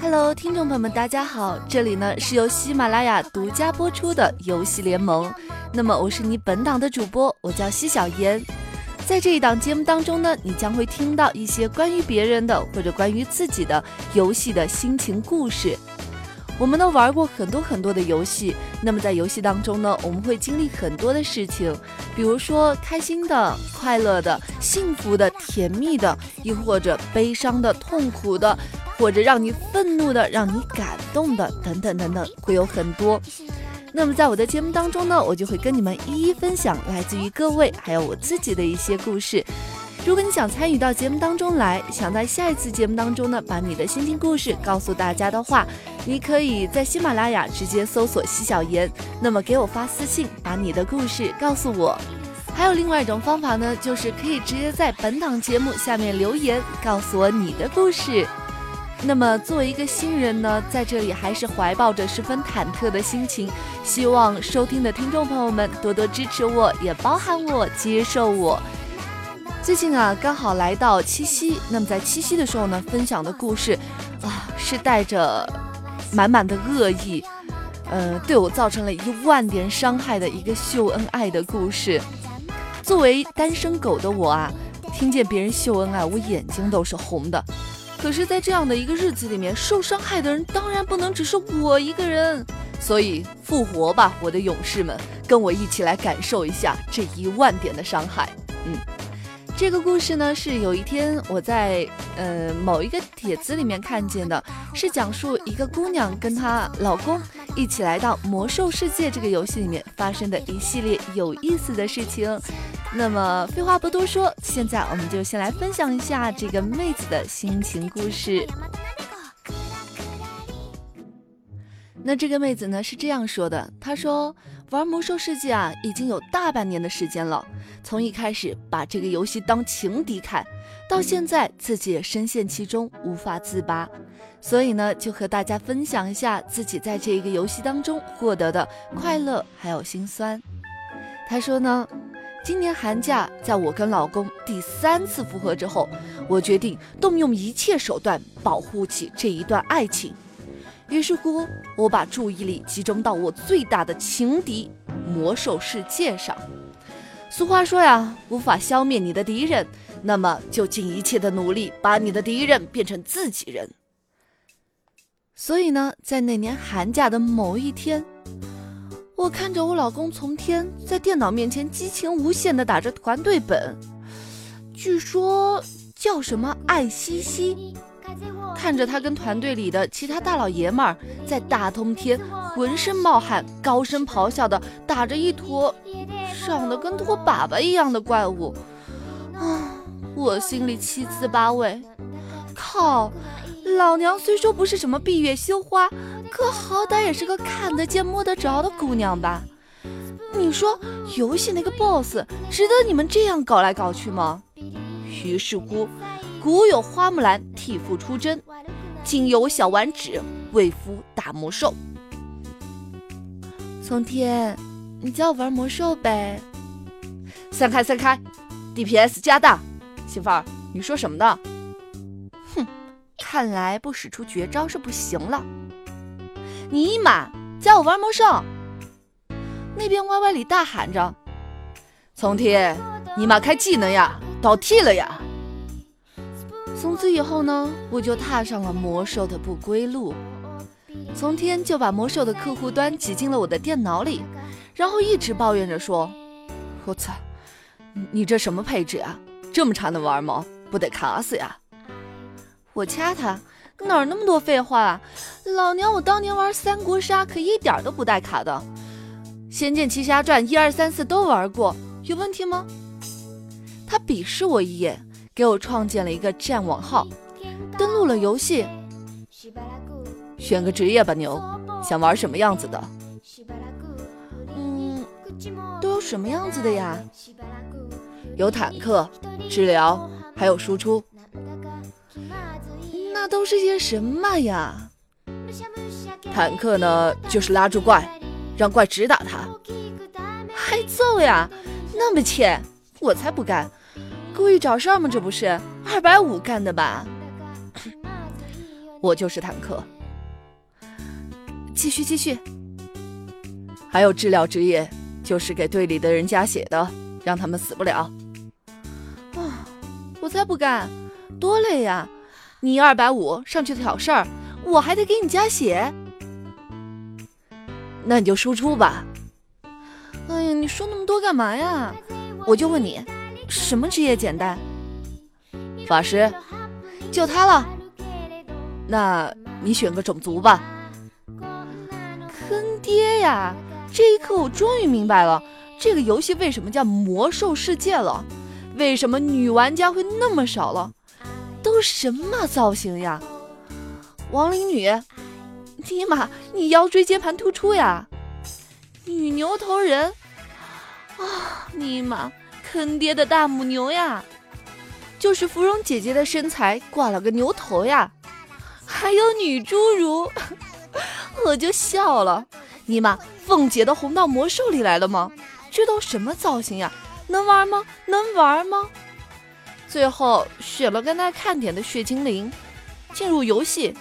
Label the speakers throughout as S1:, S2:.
S1: Hello，听众朋友们，大家好，这里呢是由喜马拉雅独家播出的游戏联盟。那么我是你本档的主播，我叫西小妍。在这一档节目当中呢，你将会听到一些关于别人的或者关于自己的游戏的心情故事。我们呢玩过很多很多的游戏，那么在游戏当中呢，我们会经历很多的事情，比如说开心的、快乐的、幸福的、甜蜜的，亦或者悲伤的、痛苦的。或者让你愤怒的、让你感动的，等等等等，会有很多。那么在我的节目当中呢，我就会跟你们一一分享来自于各位还有我自己的一些故事。如果你想参与到节目当中来，想在下一次节目当中呢，把你的心情故事告诉大家的话，你可以在喜马拉雅直接搜索“西小言”，那么给我发私信，把你的故事告诉我。还有另外一种方法呢，就是可以直接在本档节目下面留言，告诉我你的故事。那么，作为一个新人呢，在这里还是怀抱着十分忐忑的心情，希望收听的听众朋友们多多支持我，也包含我，接受我。最近啊，刚好来到七夕，那么在七夕的时候呢，分享的故事啊，是带着满满的恶意，呃，对我造成了一万点伤害的一个秀恩爱的故事。作为单身狗的我啊，听见别人秀恩爱，我眼睛都是红的。可是，在这样的一个日子里面，受伤害的人当然不能只是我一个人，所以复活吧，我的勇士们，跟我一起来感受一下这一万点的伤害。嗯，这个故事呢，是有一天我在呃某一个帖子里面看见的，是讲述一个姑娘跟她老公一起来到魔兽世界这个游戏里面发生的一系列有意思的事情。那么废话不多说，现在我们就先来分享一下这个妹子的心情故事。那这个妹子呢是这样说的：她说玩魔兽世界啊，已经有大半年的时间了。从一开始把这个游戏当情敌看，到现在自己也深陷其中无法自拔，所以呢就和大家分享一下自己在这一个游戏当中获得的快乐还有心酸。她说呢。今年寒假，在我跟老公第三次复合之后，我决定动用一切手段保护起这一段爱情。于是乎，我把注意力集中到我最大的情敌——魔兽世界上。俗话说呀，无法消灭你的敌人，那么就尽一切的努力把你的敌人变成自己人。所以呢，在那年寒假的某一天。我看着我老公从天在电脑面前激情无限的打着团队本，据说叫什么爱西西。看着他跟团队里的其他大老爷们儿在大冬天浑身冒汗、高声咆哮的打着一坨长得跟坨粑粑一样的怪物，啊，我心里七滋八味。靠！老娘虽说不是什么闭月羞花，可好歹也是个看得见摸得着的姑娘吧？你说游戏那个 boss 值得你们这样搞来搞去吗？于是乎，古有花木兰替父出征，今有小丸子为夫打魔兽。从天，你教我玩魔兽呗？散开散开，DPS 加大。媳妇儿，你说什么呢？哼看来不使出绝招是不行了。尼玛，教我玩魔兽！那边 Y Y 里大喊着：“从天，尼玛开技能呀，倒替了呀！”从此以后呢，我就踏上了魔兽的不归路。从天就把魔兽的客户端挤进了我的电脑里，然后一直抱怨着说：“我操，你这什么配置啊？这么差能玩吗？不得卡死呀！”我掐他，哪儿那么多废话啊！老娘我当年玩三国杀可一点都不带卡的，《仙剑奇侠传》一二三四都玩过，有问题吗？他鄙视我一眼，给我创建了一个战网号，登录了游戏，选个职业吧，牛，想玩什么样子的？嗯，都有什么样子的呀？有坦克、治疗，还有输出。那都是些什么呀？坦克呢，就是拉住怪，让怪直打他。还揍呀？那么欠，我才不干！故意找事儿吗？这不是二百五干的吧？
S2: 我就是坦克。继续继续。还有治疗职业，就是给队里的人加血的，让他们死不了。
S1: 啊，我才不干，多累呀！你二百五上去挑事儿，我还得给你加血。
S2: 那你就输出吧。
S1: 哎呀，你说那么多干嘛呀？我就问你，什么职业简单？
S2: 法师，
S1: 就他了。
S2: 那你选个种族吧。
S1: 坑爹呀！这一刻我终于明白了，这个游戏为什么叫魔兽世界了，为什么女玩家会那么少了？都什么造型呀？亡灵女，尼玛，你腰椎间盘突出呀？女牛头人，啊，尼玛，坑爹的大母牛呀！就是芙蓉姐姐的身材挂了个牛头呀，还有女侏儒，我就笑了。尼玛，凤姐都红到魔兽里来了吗？这都什么造型呀？能玩吗？能玩吗？最后选了跟他看点的血精灵，进入游戏。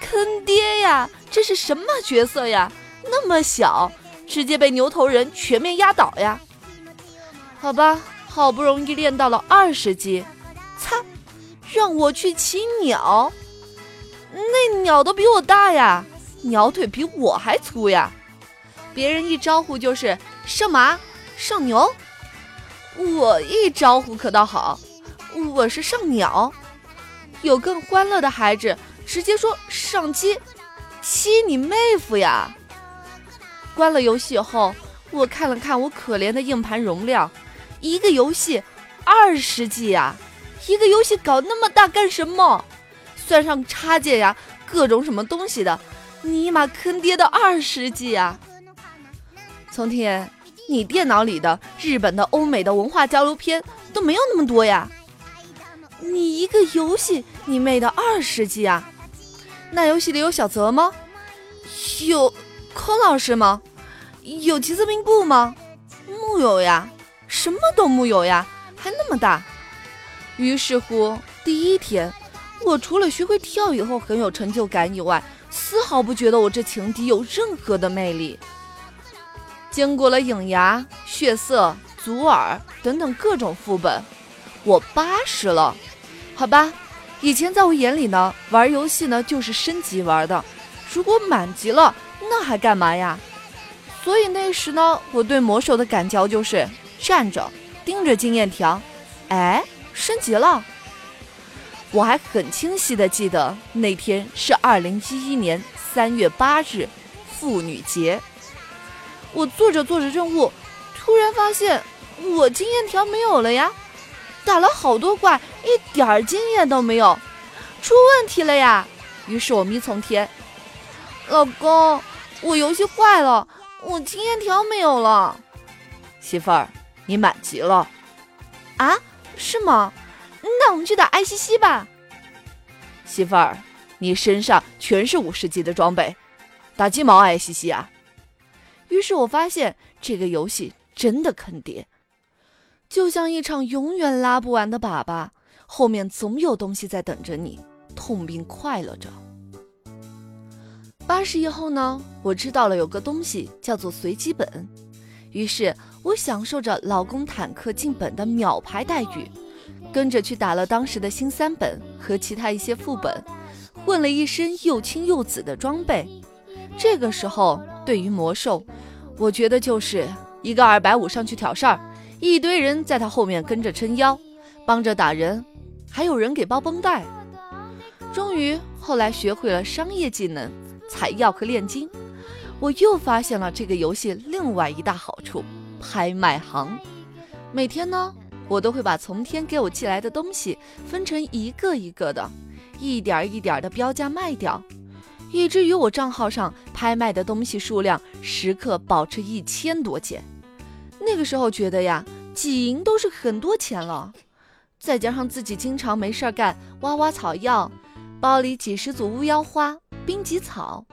S1: 坑爹呀！这是什么角色呀？那么小，直接被牛头人全面压倒呀！好吧，好不容易练到了二十级，擦！让我去骑鸟，那鸟都比我大呀，鸟腿比我还粗呀！别人一招呼就是上马，上牛。我一招呼可倒好，我是上鸟，有更欢乐的孩子直接说上鸡，鸡你妹夫呀！关了游戏后，我看了看我可怜的硬盘容量，一个游戏二十 G 呀，一个游戏搞那么大干什么？算上插件呀，各种什么东西的，尼玛坑爹的二十 G 呀！从天。你电脑里的日本的、欧美的文化交流片都没有那么多呀！你一个游戏，你妹的二十 G 啊！那游戏里有小泽吗？有空老师吗？有吉泽明步吗？木有呀，什么都木有呀，还那么大。于是乎，第一天，我除了学会跳以后很有成就感以外，丝毫不觉得我这情敌有任何的魅力。经过了影牙、血色、祖尔等等各种副本，我八十了，好吧。以前在我眼里呢，玩游戏呢就是升级玩的，如果满级了，那还干嘛呀？所以那时呢，我对魔兽的感觉就是站着盯着经验条，哎，升级了。我还很清晰的记得那天是二零一一年三月八日，妇女节。我做着做着任务，突然发现我经验条没有了呀！打了好多怪，一点儿经验都没有，出问题了呀！于是我咪从天，老公，我游戏坏了，我经验条没有了。
S2: 媳妇儿，你满级了
S1: 啊？是吗？那我们去打艾希西吧。
S2: 媳妇儿，你身上全是五十级的装备，打鸡毛艾希西啊！
S1: 于是我发现这个游戏真的坑爹，就像一场永远拉不完的粑粑，后面总有东西在等着你，痛并快乐着。八十以后呢，我知道了有个东西叫做随机本，于是我享受着老公坦克进本的秒排待遇，跟着去打了当时的新三本和其他一些副本，混了一身又青又紫的装备。这个时候，对于魔兽。我觉得就是一个二百五上去挑事儿，一堆人在他后面跟着撑腰，帮着打人，还有人给包绷带。终于后来学会了商业技能，采药和炼金。我又发现了这个游戏另外一大好处——拍卖行。每天呢，我都会把从天给我寄来的东西分成一个一个的，一点一点的标价卖掉。以至于我账号上拍卖的东西数量时刻保持一千多件，那个时候觉得呀，几银都是很多钱了。再加上自己经常没事儿干，挖挖草药，包里几十组巫妖花、冰棘草，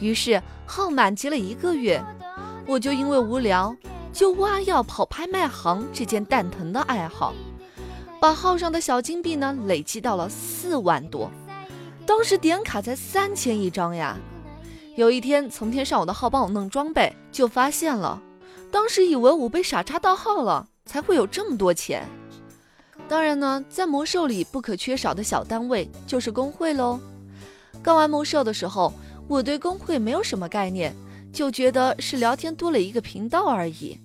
S1: 于是号满级了一个月，我就因为无聊，就挖药跑拍卖行这件蛋疼的爱好，把号上的小金币呢累积到了四万多。当时点卡才三千一张呀。有一天从天上我的号帮我弄装备，就发现了，当时以为我被傻叉盗号了，才会有这么多钱。当然呢，在魔兽里不可缺少的小单位就是工会喽。刚玩魔兽的时候，我对工会没有什么概念，就觉得是聊天多了一个频道而已。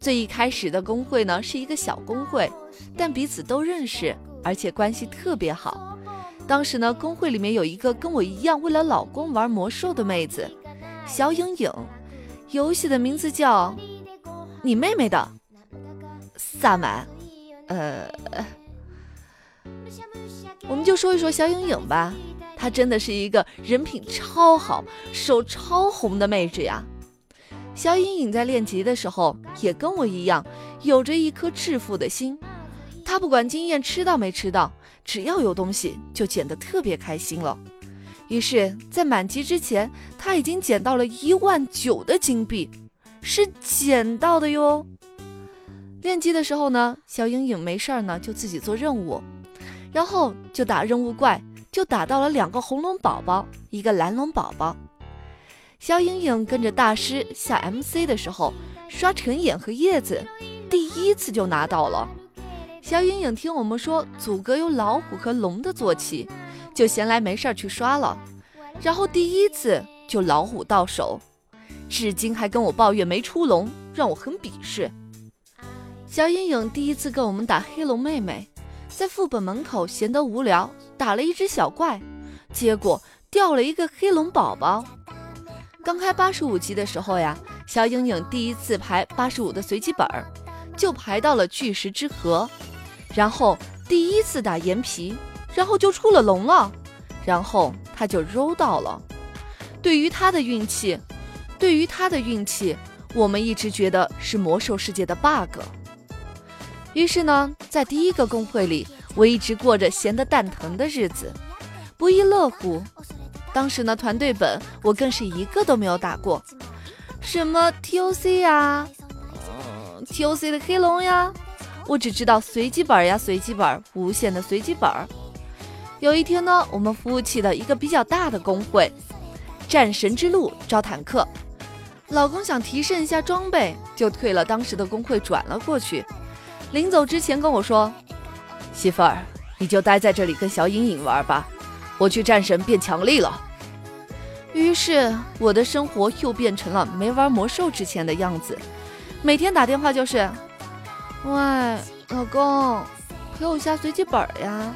S1: 最一开始的工会呢是一个小工会，但彼此都认识，而且关系特别好。当时呢，工会里面有一个跟我一样为了老公玩魔兽的妹子，小影影，游戏的名字叫你妹妹的萨满。呃，我们就说一说小影影吧，她真的是一个人品超好、手超红的妹子呀。小影影在练级的时候也跟我一样，有着一颗致富的心。他不管经验吃到没吃到，只要有东西就捡得特别开心了。于是，在满级之前，他已经捡到了一万九的金币，是捡到的哟。练级的时候呢，小影影没事儿呢，就自己做任务，然后就打任务怪，就打到了两个红龙宝宝，一个蓝龙宝宝。小影影跟着大师下 MC 的时候，刷陈眼和叶子，第一次就拿到了。小影影听我们说祖阁有老虎和龙的坐骑，就闲来没事儿去刷了，然后第一次就老虎到手，至今还跟我抱怨没出龙，让我很鄙视。小影影第一次跟我们打黑龙妹妹，在副本门口闲得无聊，打了一只小怪，结果掉了一个黑龙宝宝。刚开八十五级的时候呀，小影影第一次排八十五的随机本儿，就排到了巨石之河，然后第一次打岩皮，然后就出了龙了，然后他就揉到了。对于他的运气，对于他的运气，我们一直觉得是魔兽世界的 bug。于是呢，在第一个公会里，我一直过着闲得蛋疼的日子，不亦乐乎。当时呢，团队本我更是一个都没有打过，什么 TOC 呀，，TOC 的黑龙呀，我只知道随机本呀，随机本，无限的随机本。有一天呢，我们服务器的一个比较大的公会，战神之路招坦克，老公想提升一下装备，就退了当时的公会，转了过去。临走之前跟我说：“媳妇儿，你就待在这里跟小影影玩吧，我去战神变强力了。”于是我的生活又变成了没玩魔兽之前的样子，每天打电话就是：“喂，老公，陪我下随机本呀。”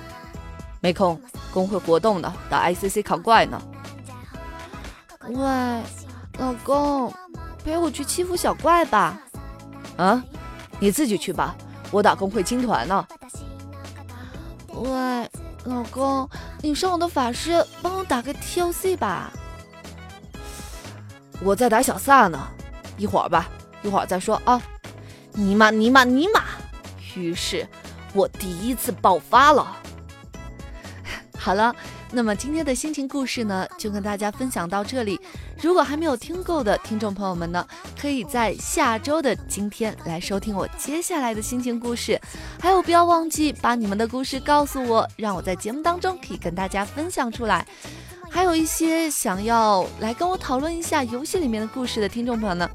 S1: 没空，工会活动呢，打 ICC 扛怪呢。喂，老公，陪我去欺负小怪吧。啊，你自己去吧。我打工会青团呢。喂，老公，你上我的法师，帮我打个 TOC 吧。我在打小萨呢，一会儿吧，一会儿再说啊。尼玛尼玛尼玛！于是，我第一次爆发了。好了。那么今天的心情故事呢，就跟大家分享到这里。如果还没有听够的听众朋友们呢，可以在下周的今天来收听我接下来的心情故事。还有，不要忘记把你们的故事告诉我，让我在节目当中可以跟大家分享出来。还有一些想要来跟我讨论一下游戏里面的故事的听众朋友呢，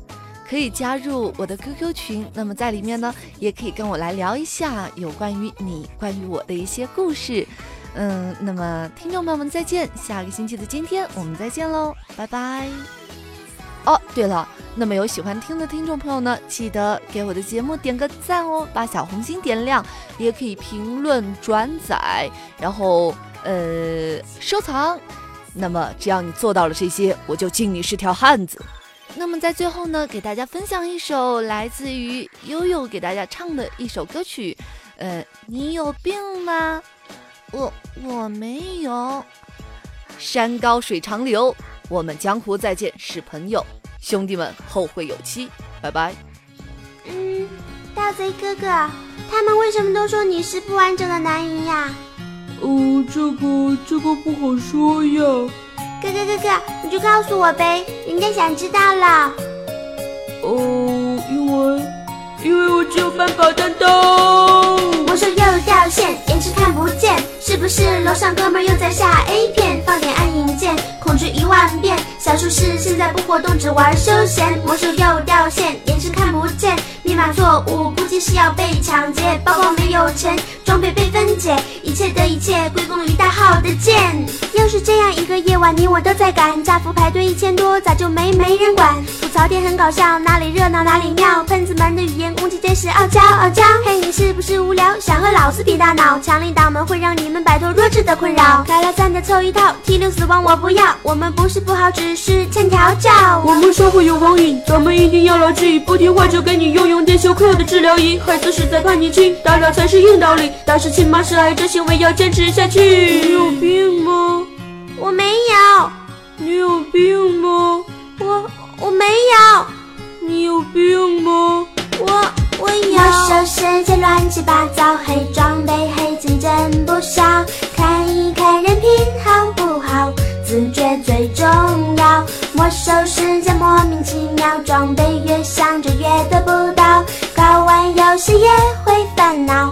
S1: 可以加入我的 QQ 群。那么在里面呢，也可以跟我来聊一下有关于你、关于我的一些故事。嗯，那么听众朋友们再见，下个星期的今天我们再见喽，拜拜。哦，对了，那么有喜欢听的听众朋友呢，记得给我的节目点个赞哦，把小红心点亮，也可以评论、转载，然后呃收藏。那么只要你做到了这些，我就敬你是条汉子。那么在最后呢，给大家分享一首来自于悠悠给大家唱的一首歌曲，呃，你有病吗？我我没有，山高水长流，我们江湖再见是朋友，兄弟们后会有期，拜拜。
S3: 嗯，大贼哥哥，他们为什么都说你是不完整的男人呀？
S4: 哦，这个这个不好说呀。
S3: 哥哥哥哥，你就告诉我呗，人家想知道了。
S4: 哦，因为因为我只有半保担当。
S3: 魔兽又掉线，延迟看不见。是是不是楼上哥们又在下 A 片？放点暗影剑，恐惧一万遍。小术士现在不活动，只玩休闲。魔兽又掉线，延迟看不见。密码错误，估计是要被抢劫。包包没有钱，装备被分解。一切的一切归功于大号的剑。又是这样一个夜晚，你我都在赶。炸服排队一千多，咋就没没人管？吐槽点很搞笑，哪里热闹哪里妙。喷子们的语言攻击真是傲娇傲娇。嘿，你是不是无聊？想和老子比大脑？强力党们会让你们摆脱弱智的困扰。开了三的凑一套，T 六死亡我不要。我们不是不好，只是欠调教。
S4: 我们社会有网瘾，咱们一定要牢记。不听话就给你用用电休克的治疗仪。孩子是在叛逆期，打扰才是硬道理。打是亲，妈是爱，这行为要坚持下去。你有病吗？
S3: 我没有，
S4: 你有病吗？
S3: 我我没有，
S4: 你有病吗？
S3: 我我有。魔兽世界乱七八糟，黑装备黑金真不少。看一看人品好不好，自觉最重要。魔兽世界莫名其妙，装备越想着越得不到，搞完游戏也会烦恼，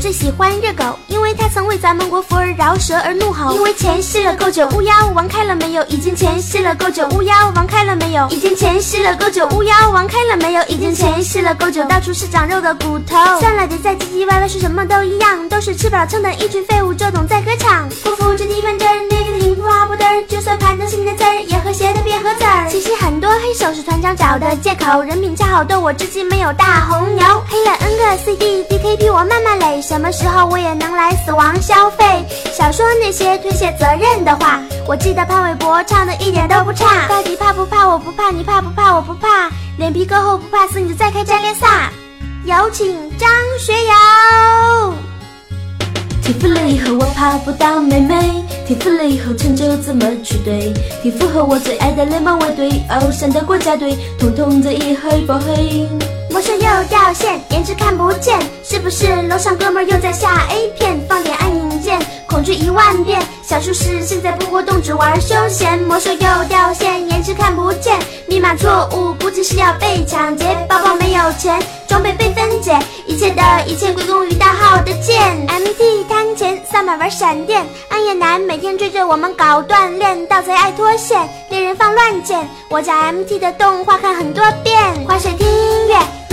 S3: 最喜欢热狗，因为它曾为咱们国服而饶舌而怒吼。因为前戏了够久，乌鸦王开了没有？已经前戏了够久，乌鸦王开了没有？已经前戏了够久，乌鸦王开了没有？已经前戏了够久，到处是长肉的骨头。算了，别再唧唧歪歪说什么都一样，都是吃饱了撑的一群废物，就懂在歌唱。不服这地方这儿，那个地方不嘚儿，就算盘到新的字儿，也和谐的别合字儿。其实很多黑手是团长找的借口，人品恰好逗我，至今没有大红牛。黑了 N 个 CD DKP，我慢慢垒，什么时候我也能来死亡消费？少说那些推卸责任的话，我记得潘玮柏唱的一点都不差。到底怕不怕？我不怕，你怕不怕？我不怕。脸皮够厚不怕死，你就再开战列萨。有请张学友。
S5: 天赋了以后我怕不到妹妹，天赋了以后成就怎么去对？天赋和我最爱的联盟卫队，偶像的国家队，统统在一黑不黑。
S3: 魔兽又掉线，颜值看不见，是不是楼上哥们又在下 A 片？放点暗影剑，恐惧一万遍。小术士现在不活动，只玩休闲。魔兽又掉线，颜值看不见，密码错误，估计是要被抢劫。包包没有钱，装备被分解，一切的一切归功于大号的剑。MT 摊前，萨满玩闪电，暗夜男每天追着我们搞锻炼，盗贼爱脱线，猎人放乱箭。我家 MT 的动画看很多遍，滑雪听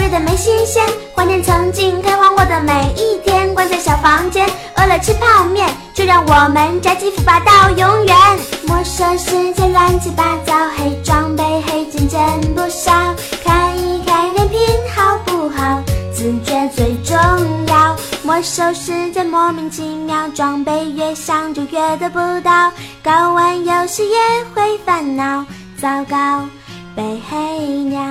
S3: 音乐。瑞的没新鲜，怀念曾经开荒过的每一天。关在小房间，饿了吃泡面，就让我们宅基腐吧到永远。魔兽世界乱七八糟，黑装备黑金真不少。看一看人品好不好，自觉最重要。魔兽世界莫名其妙，装备越想就越得不到，搞完游戏也会烦恼，糟糕，被黑鸟。